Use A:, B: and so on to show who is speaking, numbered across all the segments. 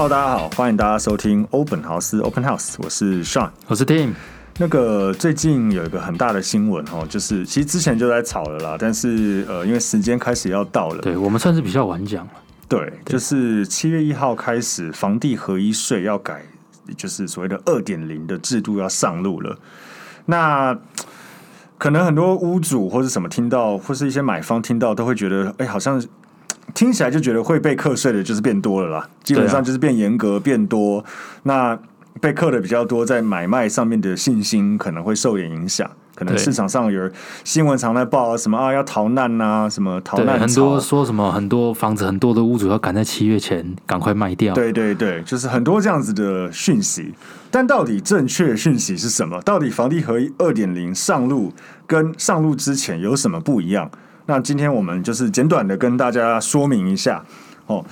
A: Hello，大家好，欢迎大家收听欧本豪斯 Open House，我是 Sean，
B: 我是 Tim。
A: 那个最近有一个很大的新闻哦，就是其实之前就在吵了啦，但是呃，因为时间开始要到了，
B: 对我们算是比较晚讲了。
A: 对，对就是七月一号开始，房地合一税要改，就是所谓的二点零的制度要上路了。那可能很多屋主或者什么听到，或是一些买方听到，都会觉得，哎，好像听起来就觉得会被课税的，就是变多了啦。基本上就是变严格、变多。那被课的比较多，在买卖上面的信心可能会受点影响。可能市场上有新闻常在报什么啊，要逃难呐、啊，什么逃难，
B: 很多说什么很多房子很多的屋主要赶在七月前赶快卖掉。
A: 对对对，就是很多这样子的讯息。但到底正确讯息是什么？到底房地合一二点零上路跟上路之前有什么不一样？那今天我们就是简短的跟大家说明一下哦。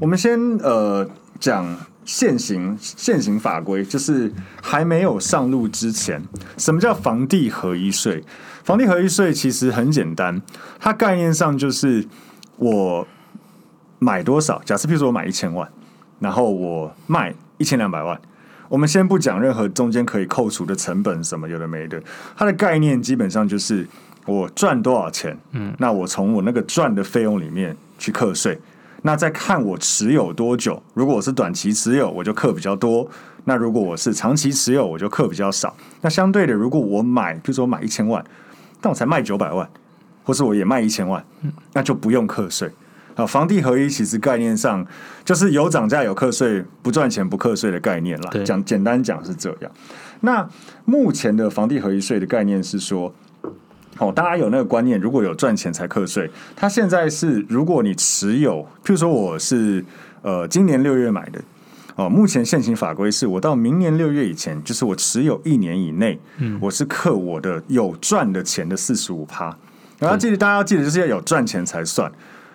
A: 我们先呃讲。现行现行法规就是还没有上路之前，什么叫房地合一税？房地合一税其实很简单，它概念上就是我买多少，假设譬如说我买一千万，然后我卖一千两百万，我们先不讲任何中间可以扣除的成本什么有的没的，它的概念基本上就是我赚多少钱，嗯，那我从我那个赚的费用里面去课税。那再看我持有多久，如果我是短期持有，我就课比较多；那如果我是长期持有，我就课比较少。那相对的，如果我买，比如说我买一千万，但我才卖九百万，或是我也卖一千万，那就不用课税。啊，房地合一其实概念上就是有涨价有课税，不赚钱不课税的概念啦。讲简单讲是这样。那目前的房地合一税的概念是说。哦，大家有那个观念，如果有赚钱才课税。它现在是，如果你持有，譬如说我是呃今年六月买的，哦，目前现行法规是我到明年六月以前，就是我持有一年以内，嗯，我是课我的有赚的钱的四十五趴。然后记得大家要记得，就是要有赚钱才算。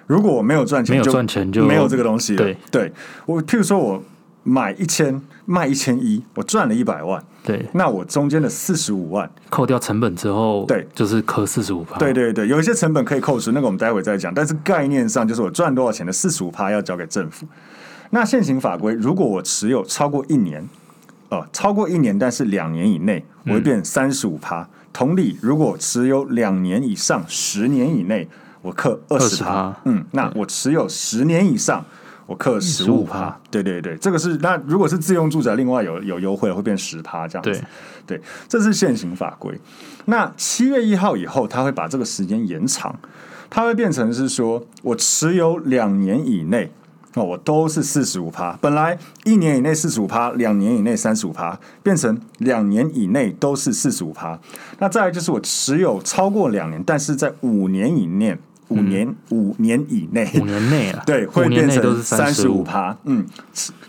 A: 如果我没有赚钱，
B: 没有赚钱就
A: 没有这个东西了。
B: 对，
A: 对我譬如说我买一千卖一千一，我赚了一百万。
B: 对，
A: 那我中间的四十五万
B: 扣掉成本之后，
A: 对，
B: 就是扣四十五趴。
A: 对对对，有一些成本可以扣除，那个我们待会再讲。但是概念上就是我赚多少钱的四十五趴要交给政府。那现行法规，如果我持有超过一年，呃，超过一年，但是两年以内，我会变三十五趴。同理，如果持有两年以上，十年以内，我克二十趴。嗯，那我持有十年以上。我克十五趴，对对对，这个是那如果是自用住宅，另外有有优惠会变十趴这样子，对，对，这是现行法规。那七月一号以后，他会把这个时间延长，它会变成是说我持有两年以内哦，我都是四十五趴。本来一年以内四十五趴，两年以内三十五趴，变成两年以内都是四十五趴。那再来就是我持有超过两年，但是在五年以内。五年、嗯、五年以内，
B: 五年内啊，
A: 对，会变成三十五趴。嗯，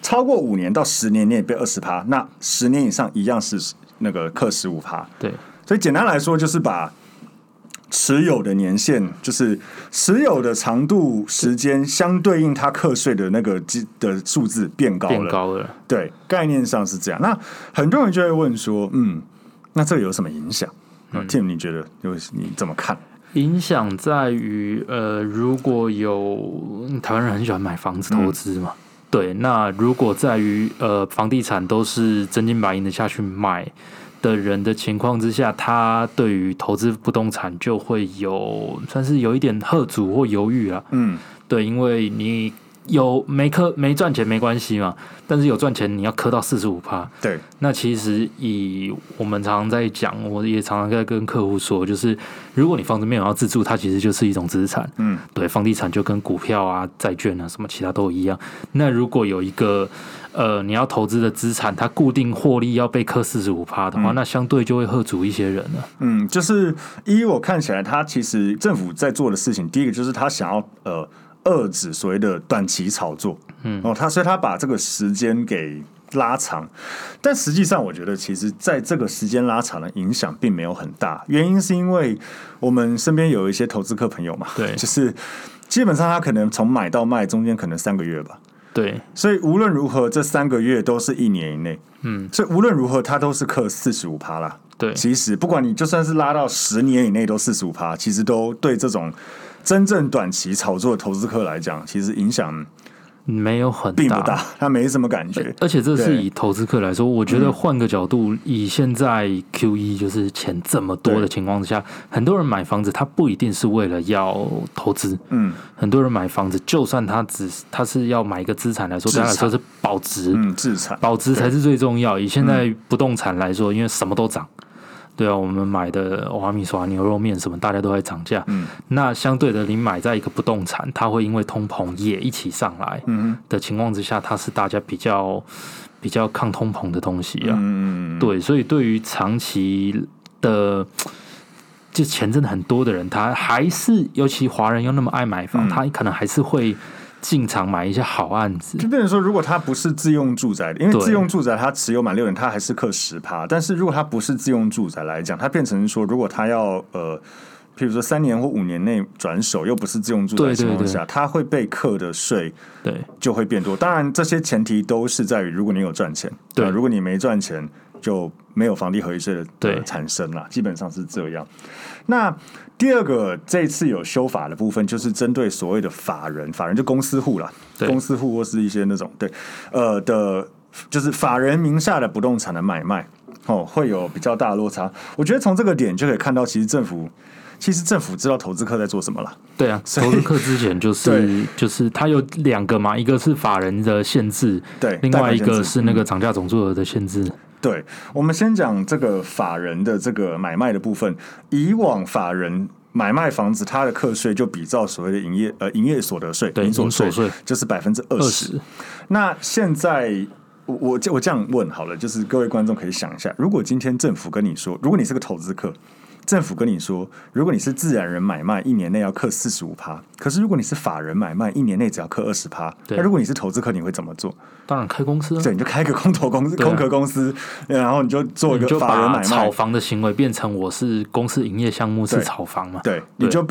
A: 超过五年到十年内变二十趴，那十年以上一样是那个课十五趴。
B: 对，
A: 所以简单来说就是把持有的年限，就是持有的长度时间相对应它课税的那个基的数字变高了，
B: 变高了。
A: 对，概念上是这样。那很多人就会问说，嗯，那这有什么影响？嗯，Tim，你觉得有你怎么看？
B: 影响在于，呃，如果有台湾人很喜欢买房子投资嘛，嗯、对，那如果在于呃房地产都是真金白银的下去买的人的情况之下，他对于投资不动产就会有算是有一点贺阻或犹豫啊，嗯，对，因为你。有没磕没赚钱没关系嘛，但是有赚钱你要磕到四十五趴。
A: 对，
B: 那其实以我们常常在讲，我也常常在跟客户说，就是如果你房子没有要自住，它其实就是一种资产。嗯，对，房地产就跟股票啊、债券啊什么其他都一样。那如果有一个呃你要投资的资产，它固定获利要被磕四十五趴的话，嗯、那相对就会喝足一些人了。
A: 嗯，就是依我看起来，他其实政府在做的事情，第一个就是他想要呃。遏制所谓的短期炒作，嗯，哦，他所以他把这个时间给拉长，但实际上我觉得，其实在这个时间拉长的影响并没有很大。原因是因为我们身边有一些投资客朋友嘛，
B: 对，
A: 就是基本上他可能从买到卖中间可能三个月吧，
B: 对，
A: 所以无论如何这三个月都是一年以内，嗯，所以无论如何他都是克四十五趴啦，
B: 对，
A: 其实不管你就算是拉到十年以内都四十五趴，其实都对这种。真正短期炒作的投资客来讲，其实影响
B: 没有很大，
A: 并不大，他没什么感觉。
B: 而且这是以投资客来说，我觉得换个角度，
A: 嗯、
B: 以现在 Q E 就是钱这么多的情况之下，很多人买房子，他不一定是为了要投资。嗯，很多人买房子，就算他只他是要买一个资产来说，对他来说是保值。嗯，资产保值才是最重要。以现在不动产来说，因为什么都涨。对啊，我们买的欧阿米刷牛肉面什么，大家都在涨价。嗯，那相对的，你买在一个不动产，它会因为通膨也一起上来。嗯的情况之下，它是大家比较比较抗通膨的东西啊。嗯对，所以对于长期的就钱真的很多的人，他还是尤其华人又那么爱买房，嗯、他可能还是会。进场买一些好案子，
A: 就变成说，如果他不是自用住宅的，因为自用住宅他持有满六年，他还是课十趴。但是如果他不是自用住宅来讲，他变成说，如果他要呃，譬如说三年或五年内转手，又不是自用住宅的情况下，他会被课的税对就会变多。当然，这些前提都是在于如果你有赚钱，对，如果你没赚钱，就没有房地合一税的产生了。基本上是这样。那第二个，这次有修法的部分，就是针对所谓的法人，法人就公司户啦，对公司户或是一些那种对，呃的，就是法人名下的不动产的买卖，哦，会有比较大的落差。我觉得从这个点就可以看到，其实政府其实政府知道投资客在做什么了。
B: 对啊，投资客之前就是对就是它有两个嘛，一个是法人的限制，对，另外一个是那个涨价总数额的限制。
A: 对，我们先讲这个法人的这个买卖的部分。以往法人买卖房子，他的课税就比照所谓的营业呃营业所得税，
B: 对，营所得税
A: 就是百分之二十。那现在我我我这样问好了，就是各位观众可以想一下，如果今天政府跟你说，如果你是个投资客。政府跟你说，如果你是自然人买卖，一年内要课四十五趴。可是如果你是法人买卖，一年内只要课二十趴。那如果你是投资客，你会怎么做？
B: 当然开公司啊。
A: 对，你就开个空头公司、啊、空壳公司，然后你就做一个法人买卖。
B: 炒房的行为变成我是公司营业项目是炒房嘛？
A: 对，对，你就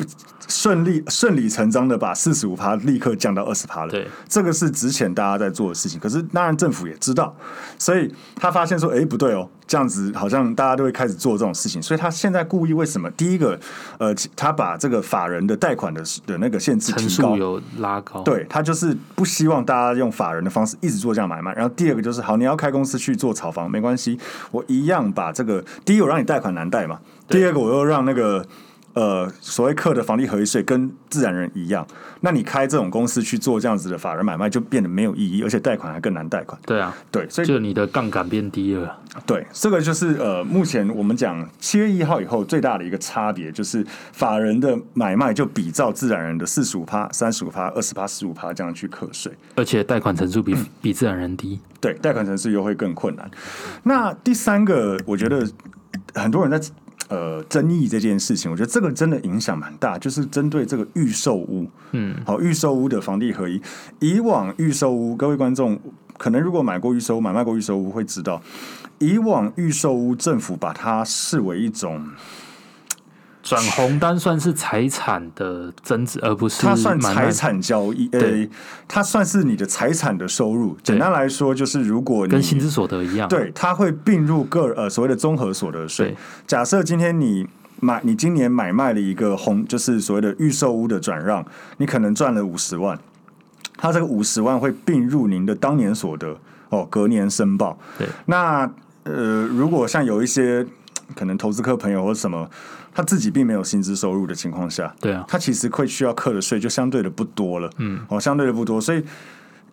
A: 顺利顺理成章的把四十五趴立刻降到二十趴了。对，这个是之前大家在做的事情。可是当然政府也知道，所以他发现说，哎，不对哦。这样子好像大家都会开始做这种事情，所以他现在故意为什么？第一个，呃，他把这个法人的贷款的的那个限制提高，
B: 有拉高，
A: 对，他就是不希望大家用法人的方式一直做这样买卖。然后第二个就是，好，你要开公司去做炒房没关系，我一样把这个第一，我让你贷款难贷嘛，第二个我又让那个。呃，所谓课的房地合一税跟自然人一样，那你开这种公司去做这样子的法人买卖，就变得没有意义，而且贷款还更难贷款。
B: 对啊，
A: 对，所以
B: 就你的杠杆变低了。
A: 对，这个就是呃，目前我们讲七月一号以后最大的一个差别，就是法人的买卖就比照自然人的四十五趴、三十五趴、二十趴、十五趴这样去课税，
B: 而且贷款成数比、嗯、比自然人低。
A: 对，贷款成数又会更困难。那第三个，我觉得很多人在。呃，争议这件事情，我觉得这个真的影响蛮大，就是针对这个预售屋，嗯，好，预售屋的房地合一。以往预售屋，各位观众可能如果买过预售屋、买卖过预售屋，会知道，以往预售屋政府把它视为一种。
B: 转红单算是财产的增值，而不是
A: 它算财产交易。呃对，它算是你的财产的收入。对简单来说，就是如果你
B: 跟薪资所得一样，
A: 对，它会并入个呃所谓的综合所得税。假设今天你买，你今年买卖了一个红，就是所谓的预售屋的转让，你可能赚了五十万，它这个五十万会并入您的当年所得哦，隔年申报。对，那呃，如果像有一些可能投资客朋友或什么。他自己并没有薪资收入的情况下，
B: 对啊，
A: 他其实会需要课的税就相对的不多了，嗯，哦，相对的不多，所以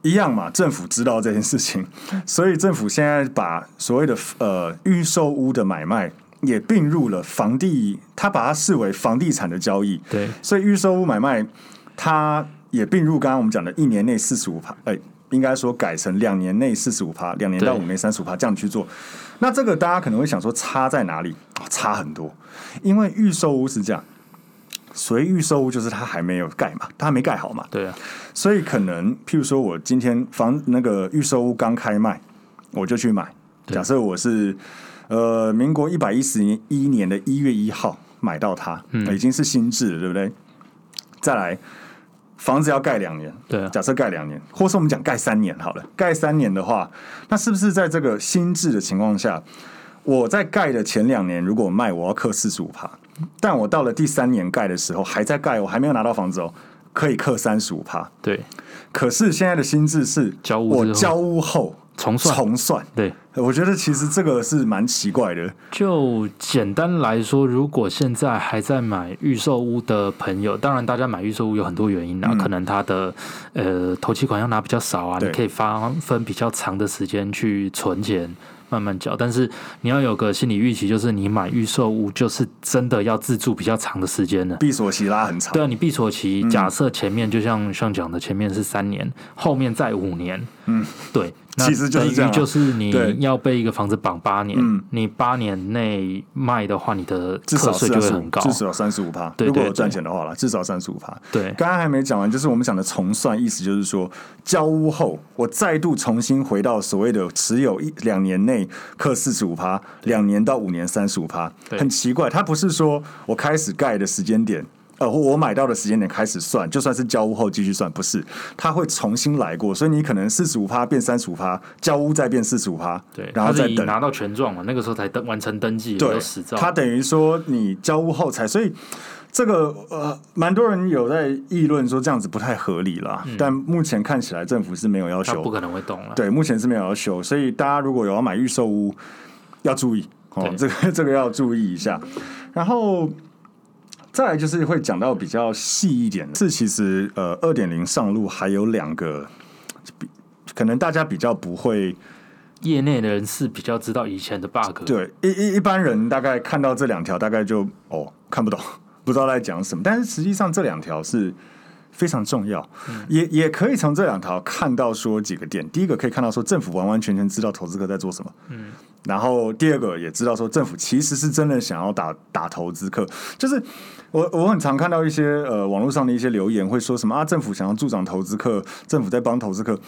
A: 一样嘛，政府知道这件事情，所以政府现在把所谓的呃预售屋的买卖也并入了房地，他把它视为房地产的交易，
B: 对，
A: 所以预售屋买卖它也并入刚刚我们讲的一年内四十五趴，哎、欸，应该说改成两年内四十五趴，两年到五年三十五趴这样去做。那这个大家可能会想说差在哪里？差很多，因为预售屋是这样，所以预售屋就是它还没有盖嘛，它还没盖好嘛。
B: 对啊，
A: 所以可能譬如说我今天房那个预售屋刚开卖，我就去买。假设我是呃民国一百一十年一年的一月一号买到它，嗯，已经是新制了，对不对？再来。房子要盖两年，对啊，假设盖两年，或是我们讲盖三年好了。盖三年的话，那是不是在这个新制的情况下，我在盖的前两年如果卖，我要刻四十五趴，但我到了第三年盖的时候还在盖，我还没有拿到房子哦，可以刻三十五趴。
B: 对，
A: 可是现在的新制是我交屋后
B: 重算
A: 重算。
B: 对，
A: 我觉得其实这个是蛮奇怪的。
B: 就简单来说，如果现在还在买预售屋的朋友，当然大家买预售屋有很多原因啊，嗯、可能他的呃头期款要拿比较少啊，你可以发分比较长的时间去存钱。慢慢缴，但是你要有个心理预期，就是你买预售屋就是真的要自住比较长的时间了。
A: 闭锁期拉很长。
B: 对啊，你闭锁期假设前面就像像讲的，前面是三年，后面再五年。嗯，对。
A: 其实就是这样，
B: 就是你要被一个房子绑八年，你八年内卖的话，你的课税就会很高，
A: 至少三十五趴。如果有赚钱的话了，至少三十五趴。
B: 对，
A: 刚刚还没讲完，就是我们讲的重算，意思就是说，交屋后我再度重新回到所谓的持有一两年内课四十五趴，两年到五年三十五趴。很奇怪，它不是说我开始盖的时间点。呃，我买到的时间点开始算，就算是交屋后继续算，不是，它会重新来过，所以你可能四十五趴变三十五趴，交屋再变四十五趴，
B: 对，
A: 然后再等
B: 拿到权状嘛，那个时候才登完成登记，
A: 对，他等于说你交屋后才，所以这个呃，蛮多人有在议论说这样子不太合理啦，嗯、但目前看起来政府是没有要求，
B: 不可能会动了，
A: 对，目前是没有要求，所以大家如果有要买预售屋，要注意哦，这个这个要注意一下，然后。再来就是会讲到比较细一点的，是其实呃二点零上路还有两个，可能大家比较不会，
B: 业内的人是比较知道以前的 bug。
A: 对，一一一般人大概看到这两条，大概就哦看不懂，不知道在讲什么。但是实际上这两条是非常重要，嗯、也也可以从这两条看到说几个点。第一个可以看到说政府完完全全知道投资客在做什么，嗯。然后第二个也知道说政府其实是真的想要打打投资客，就是我我很常看到一些呃网络上的一些留言会说什么啊政府想要助长投资客，政府在帮投资客，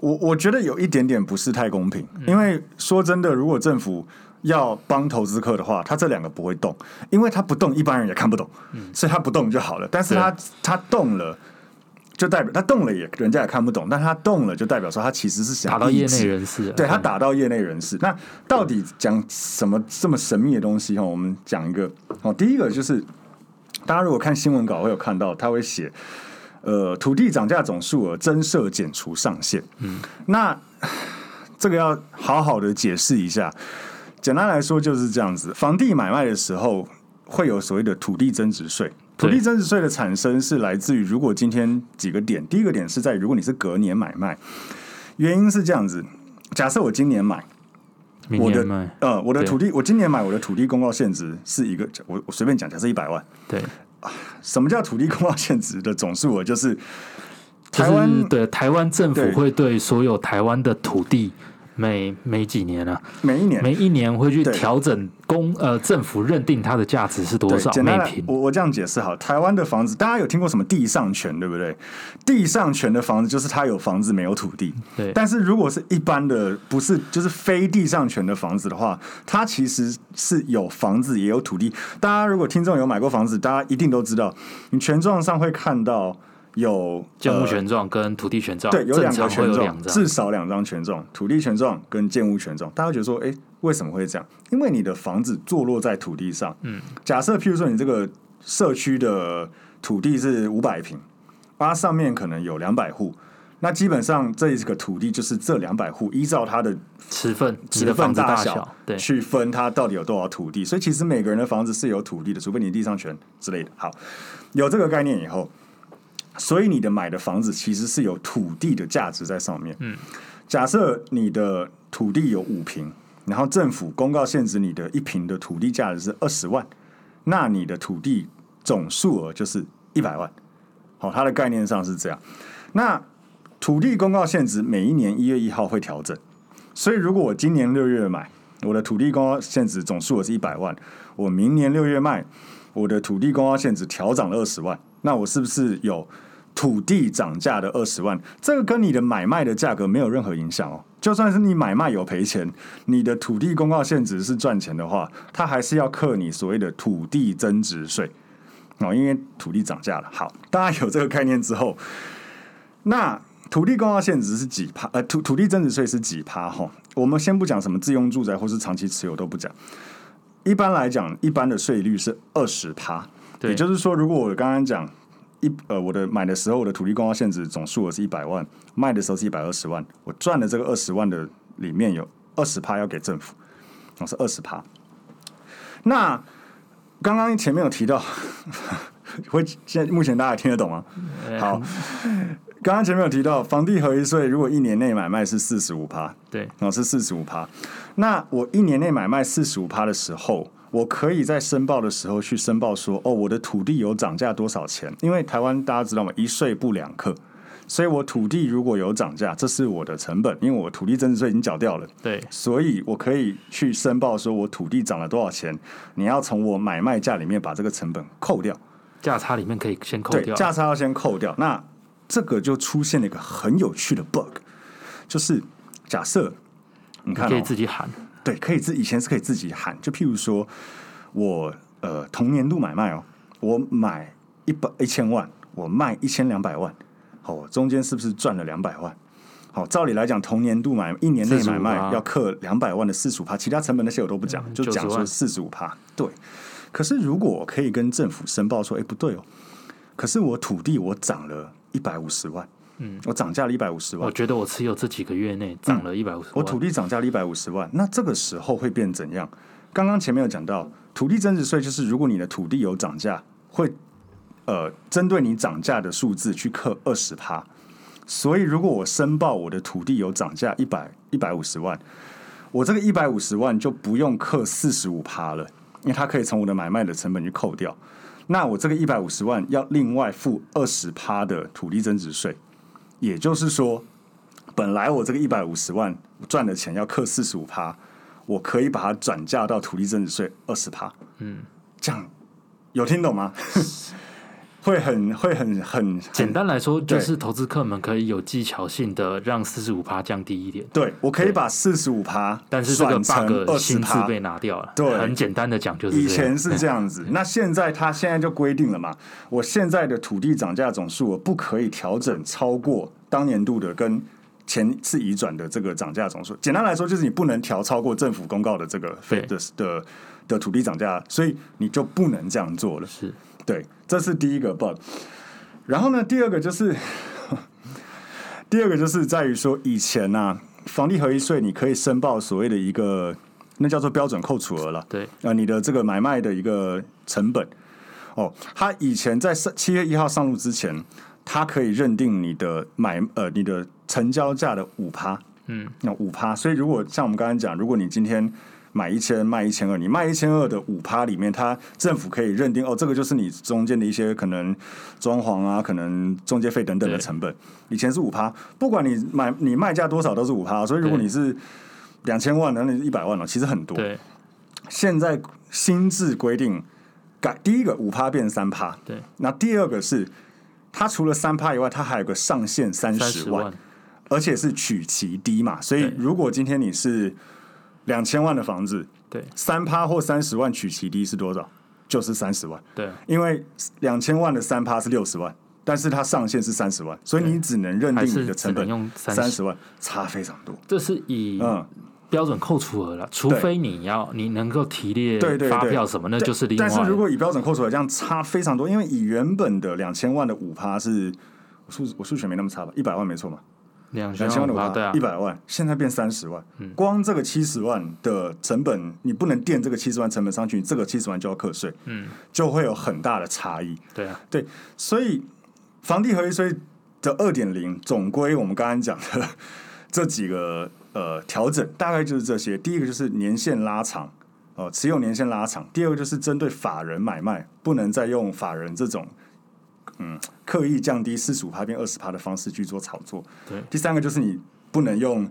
A: 我我觉得有一点点不是太公平，因为说真的，如果政府要帮投资客的话，他这两个不会动，因为他不动一般人也看不懂，所以他不动就好了，但是他他动了。就代表他动了也人家也看不懂，但他动了就代表说他其实是想
B: 打到业内人士，
A: 对他打到业内人士。那到底讲什么这么神秘的东西哈？我们讲一个哦，第一个就是大家如果看新闻稿会有看到，他会写呃土地涨价总数额增设减除上限。嗯，那这个要好好的解释一下。简单来说就是这样子，房地买卖的时候会有所谓的土地增值税。土地增值税的产生是来自于，如果今天几个点，第一个点是在如果你是隔年买卖，原因是这样子。假设我今年买，我的呃我的土地，我今年买我的土地公告限值是一个，我我随便讲，假设一百万。
B: 对，
A: 什么叫土地公告限值的总数额？就是台湾
B: 对台湾政府会对所有台湾的土地。每每几年啊，
A: 每一年
B: 每一年会去调整公呃政府认定它的价值是多少？每平
A: 我我这样解释好，台湾的房子大家有听过什么地上权对不对？地上权的房子就是它有房子没有土地。
B: 对，
A: 但是如果是一般的不是就是非地上权的房子的话，它其实是有房子也有土地。大家如果听众有买过房子，大家一定都知道，你权状上会看到。有
B: 建物权状跟土地权状，
A: 对，有两个权状，至少两张权状，土地权状跟建物权状。大家觉得说，哎、欸，为什么会这样？因为你的房子坐落在土地上。嗯，假设譬如说，你这个社区的土地是五百平，它上面可能有两百户，那基本上这一个土地就是这两百户依照它的
B: 持分、
A: 持分大小，对，去分它到底有多少土地。所以其实每个人的房子是有土地的，除非你地上权之类的。好，有这个概念以后。所以你的买的房子其实是有土地的价值在上面。嗯，假设你的土地有五平，然后政府公告限制你的一平的土地价值是二十万，那你的土地总数额就是一百万。好，它的概念上是这样。那土地公告限值每一年一月一号会调整，所以如果我今年六月买，我的土地公告限值总数额是一百万，我明年六月卖，我的土地公告限值调涨了二十万。那我是不是有土地涨价的二十万？这个跟你的买卖的价格没有任何影响哦。就算是你买卖有赔钱，你的土地公告现值是赚钱的话，它还是要课你所谓的土地增值税哦，因为土地涨价了。好，大家有这个概念之后，那土地公告现值是几趴？呃，土土地增值税是几趴？哈，我们先不讲什么自用住宅或是长期持有都不讲。一般来讲，一般的税率是二十趴。也就是说，如果我刚刚讲一呃我的买的时候我的土地公告限制总数额是一百万，卖的时候是一百二十万，我赚的这个二十万的里面有二十趴要给政府，哦是二十趴。那刚刚前面有提到，会现在目前大家听得懂吗？好，刚刚前面有提到房地合一税，如果一年内买卖是四十五趴，
B: 对，
A: 哦是四十五趴。那我一年内买卖四十五趴的时候，我可以在申报的时候去申报说，哦，我的土地有涨价多少钱？因为台湾大家知道吗？一税不两课。所以我土地如果有涨价，这是我的成本，因为我土地增值税已经缴掉了。
B: 对，
A: 所以我可以去申报说我土地涨了多少钱，你要从我买卖价里面把这个成本扣掉，
B: 价差里面可以先扣掉，
A: 价差要先扣掉。那这个就出现了一个很有趣的 bug，就是假设你看、
B: 可以自己喊，
A: 对，可以自以前是可以自己喊，就譬如说我呃同年度买卖哦、喔，我买一百一千万，我卖一千两百万。哦，中间是不是赚了两百万？好，照理来讲，同年度买一年内买卖要克两百万的四十五趴，其他成本那些我都不讲，就讲说四十五趴。对，可是如果我可以跟政府申报说，哎，不对哦，可是我土地我涨了一百五十万，嗯，我涨价了一百五十万，
B: 我觉得我持有这几个月内涨了一百五十万，
A: 我土地涨价了一百五十万，那这个时候会变怎样？刚刚前面有讲到，土地增值税就是如果你的土地有涨价，会。呃，针对你涨价的数字去课二十趴，所以如果我申报我的土地有涨价一百一百五十万，我这个一百五十万就不用课四十五趴了，因为它可以从我的买卖的成本去扣掉。那我这个一百五十万要另外付二十趴的土地增值税，也就是说，本来我这个一百五十万赚的钱要课四十五趴，我可以把它转嫁到土地增值税二十趴。嗯，这样有听懂吗？会很会很很
B: 简单来说，就是投资客们可以有技巧性的让四十五趴降低一点。
A: 对，我可以把四十五趴，
B: 但是这个 bug 新字被拿掉了。
A: 对，
B: 很简单的讲就是，
A: 以前是这样子，那现在他现在就规定了嘛，我现在的土地涨价总数我不可以调整超过当年度的跟前次移转的这个涨价总数。简单来说，就是你不能调超过政府公告的这个费的的的土地涨价，所以你就不能这样做了。
B: 是。
A: 对，这是第一个 bug。然后呢，第二个就是，第二个就是在于说，以前呐、啊，房地合一税你可以申报所谓的一个，那叫做标准扣除额了。
B: 对，
A: 啊，你的这个买卖的一个成本，哦，他以前在七月一号上路之前，他可以认定你的买呃你的成交价的五趴，嗯，那五趴。所以如果像我们刚才讲，如果你今天买一千卖一千二，你卖一千二的五趴里面，它政府可以认定哦，这个就是你中间的一些可能装潢啊，可能中介费等等的成本。以前是五趴，不管你买你卖价多少都是五趴，所以如果你是两千万，那你一百万了，其实很多。
B: 对，
A: 现在新制规定改，第一个五趴变三趴，
B: 对，
A: 那第二个是它除了三趴以外，它还有个上限三十万，万，而且是取其低嘛，所以如果今天你是。两千万的房子，
B: 对，
A: 三趴或三十万取其低是多少？就是三十万。
B: 对，
A: 因为两千万的三趴是六十万，但是它上限是三十万，所以你只能认定你的成本用三十万，差非常多。
B: 这是以嗯标准扣除额了，除非你要你能够提列发票什么，那就是另外。
A: 但是如果以标准扣除额这样差非常多，因为以原本的两千万的五趴是，我数我数学没那么差吧？一百万没错嘛。
B: 两千万的话，对啊，
A: 一百万，现在变三十万，嗯光这个七十万的成本，你不能垫这个七十万成本上去，你这个七十万就要课税，嗯，就会有很大的差异。
B: 对啊，
A: 对，所以房地合一税的二点零，总归我们刚刚讲的这几个呃调整，大概就是这些。第一个就是年限拉长，哦、呃，持有年限拉长；第二个就是针对法人买卖，不能再用法人这种。嗯，刻意降低四十五趴变二十趴的方式去做炒作。
B: 对，
A: 第三个就是你不能用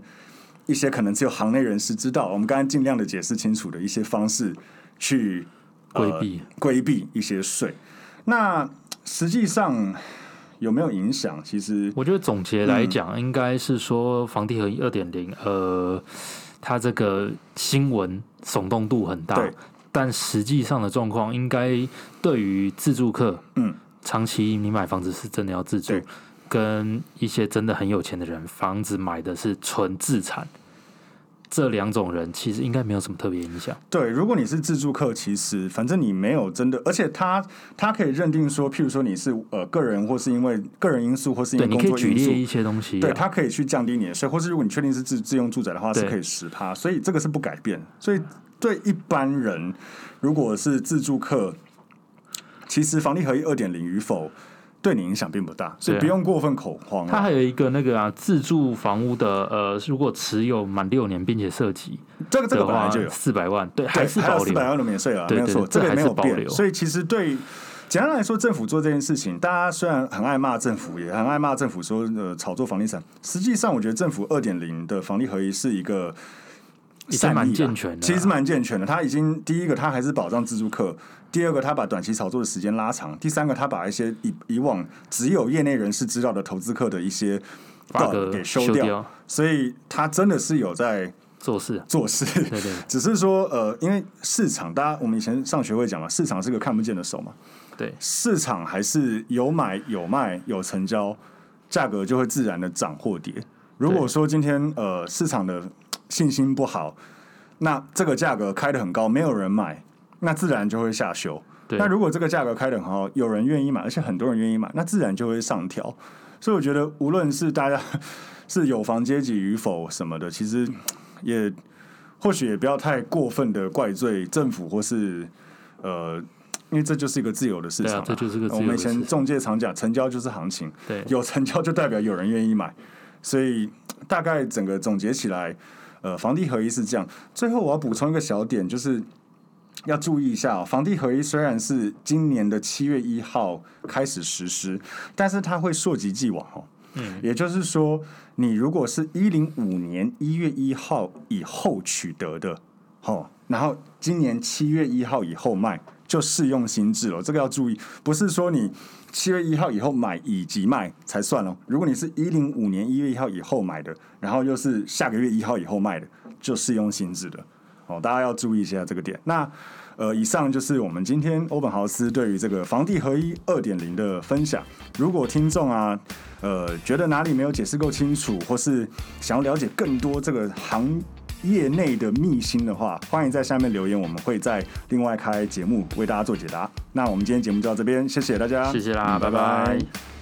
A: 一些可能只有行内人士知道，我们刚才尽量的解释清楚的一些方式去
B: 规避
A: 规避一些税。那实际上有没有影响？其实
B: 我觉得总结来讲，应该是说房地合一二点零，呃，它这个新闻耸动度很大，但实际上的状况应该对于自住客，嗯。长期你买房子是真的要自住，跟一些真的很有钱的人，房子买的是纯自产，这两种人其实应该没有什么特别影响。
A: 对，如果你是自住客，其实反正你没有真的，而且他他可以认定说，譬如说你是呃个人，或是因为个人因素，或是因为工作因素，
B: 你可以举例一些东西、啊，
A: 对他可以去降低你的税，或是如果你确定是自自用住宅的话，是可以十趴，所以这个是不改变。所以对一般人，如果是自住客，其实房地合一二点零与否。对你影响并不大，所以不用过分恐慌。
B: 它还有一个那个啊，自住房屋的呃，如果持有满六年并且涉及，
A: 这个这个本来就有
B: 四百万，对，
A: 对
B: 还是保留
A: 四百万的免税啊，没有错，这个没有
B: 变。
A: 所以其实对简单来说，政府做这件事情，大家虽然很爱骂政府，也很爱骂政府说呃炒作房地产，实际上我觉得政府二点零的房地合一是一个。
B: 已经蛮健全的，
A: 其实蛮健全的。他已经第一个，他还是保障自助客；第二个，他把短期炒作的时间拉长；第三个，他把一些以以往只有业内人士知道的投资客的一些 bug 给修掉。掉所以，他真的是有在
B: 做事
A: 做事。
B: 对 对，
A: 只是说呃，因为市场，大家我们以前上学会讲嘛，市场是个看不见的手嘛。
B: 对，
A: 市场还是有买有卖有成交，价格就会自然的涨或跌。如果说今天呃市场的信心不好，那这个价格开得很高，没有人买，那自然就会下修。
B: 对。
A: 那如果这个价格开得很好，有人愿意买，而且很多人愿意买，那自然就会上调。所以我觉得，无论是大家 是有房阶级与否什么的，其实也或许也不要太过分的怪罪政府或是呃，因为这就是一个自由的市场，
B: 啊，这就是个。
A: 我们以前中介常讲，成交就是行情，
B: 对，
A: 有成交就代表有人愿意买，所以大概整个总结起来。呃，房地合一是这样。最后我要补充一个小点，就是要注意一下哦，房地合一虽然是今年的七月一号开始实施，但是它会溯及既往哦。嗯，也就是说，你如果是一零五年一月一号以后取得的，哦，然后今年七月一号以后卖，就适用新制了。这个要注意，不是说你。七月一号以后买以及卖才算哦。如果你是一零五年一月一号以后买的，然后又是下个月一号以后卖的，就适用新制的哦。大家要注意一下这个点。那呃，以上就是我们今天欧本豪斯对于这个房地合一二点零的分享。如果听众啊，呃，觉得哪里没有解释够清楚，或是想要了解更多这个行。业内的秘辛的话，欢迎在下面留言，我们会在另外开节目为大家做解答。那我们今天节目就到这边，谢谢大家，
B: 谢谢啦，拜拜。